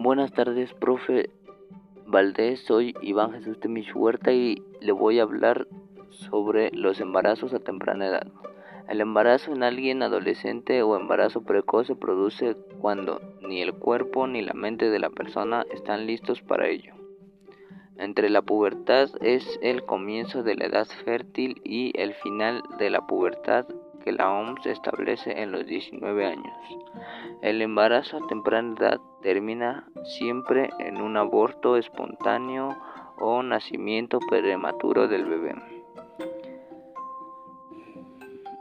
Buenas tardes, profe Valdés. Soy Iván Jesús Temis Huerta y le voy a hablar sobre los embarazos a temprana edad. El embarazo en alguien adolescente o embarazo precoz se produce cuando ni el cuerpo ni la mente de la persona están listos para ello. Entre la pubertad es el comienzo de la edad fértil y el final de la pubertad que la OMS establece en los 19 años. El embarazo a temprana edad termina siempre en un aborto espontáneo o nacimiento prematuro del bebé.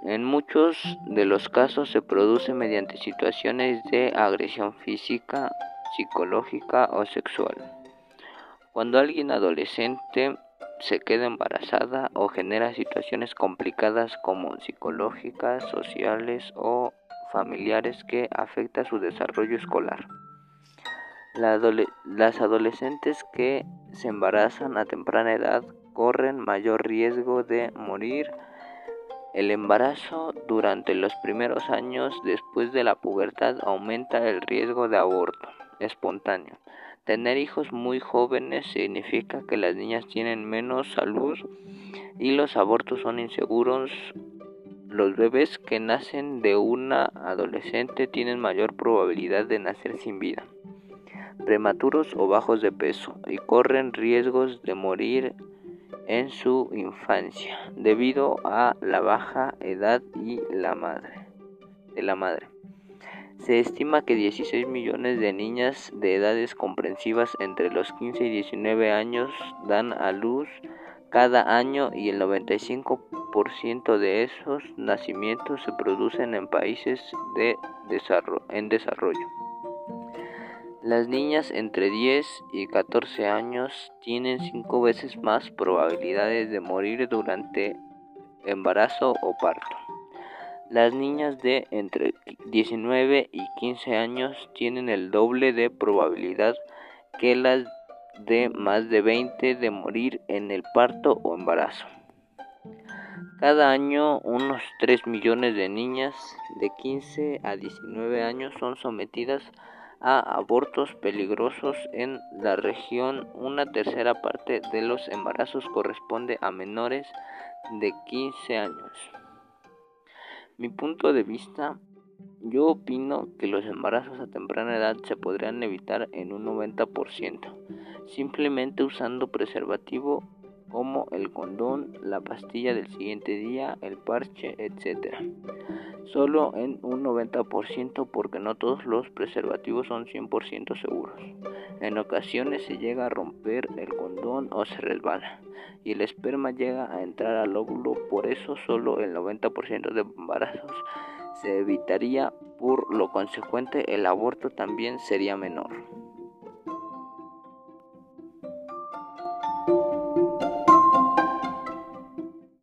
En muchos de los casos se produce mediante situaciones de agresión física, psicológica o sexual. Cuando alguien adolescente se queda embarazada o genera situaciones complicadas como psicológicas, sociales o familiares que afecta su desarrollo escolar. las adolescentes que se embarazan a temprana edad corren mayor riesgo de morir. El embarazo durante los primeros años después de la pubertad aumenta el riesgo de aborto espontáneo. Tener hijos muy jóvenes significa que las niñas tienen menos salud y los abortos son inseguros. Los bebés que nacen de una adolescente tienen mayor probabilidad de nacer sin vida, prematuros o bajos de peso y corren riesgos de morir en su infancia debido a la baja edad y la madre de la madre. Se estima que 16 millones de niñas de edades comprensivas entre los 15 y 19 años dan a luz cada año y el 95% de esos nacimientos se producen en países de en desarrollo. Las niñas entre 10 y 14 años tienen 5 veces más probabilidades de morir durante embarazo o parto. Las niñas de entre 19 y 15 años tienen el doble de probabilidad que las de más de 20 de morir en el parto o embarazo. Cada año unos 3 millones de niñas de 15 a 19 años son sometidas a abortos peligrosos en la región. Una tercera parte de los embarazos corresponde a menores de 15 años. Mi punto de vista, yo opino que los embarazos a temprana edad se podrían evitar en un 90%, simplemente usando preservativo como el condón, la pastilla del siguiente día, el parche, etc. Solo en un 90% porque no todos los preservativos son 100% seguros. En ocasiones se llega a romper el condón o se resbala y el esperma llega a entrar al óvulo, por eso solo el 90% de embarazos se evitaría, por lo consecuente el aborto también sería menor.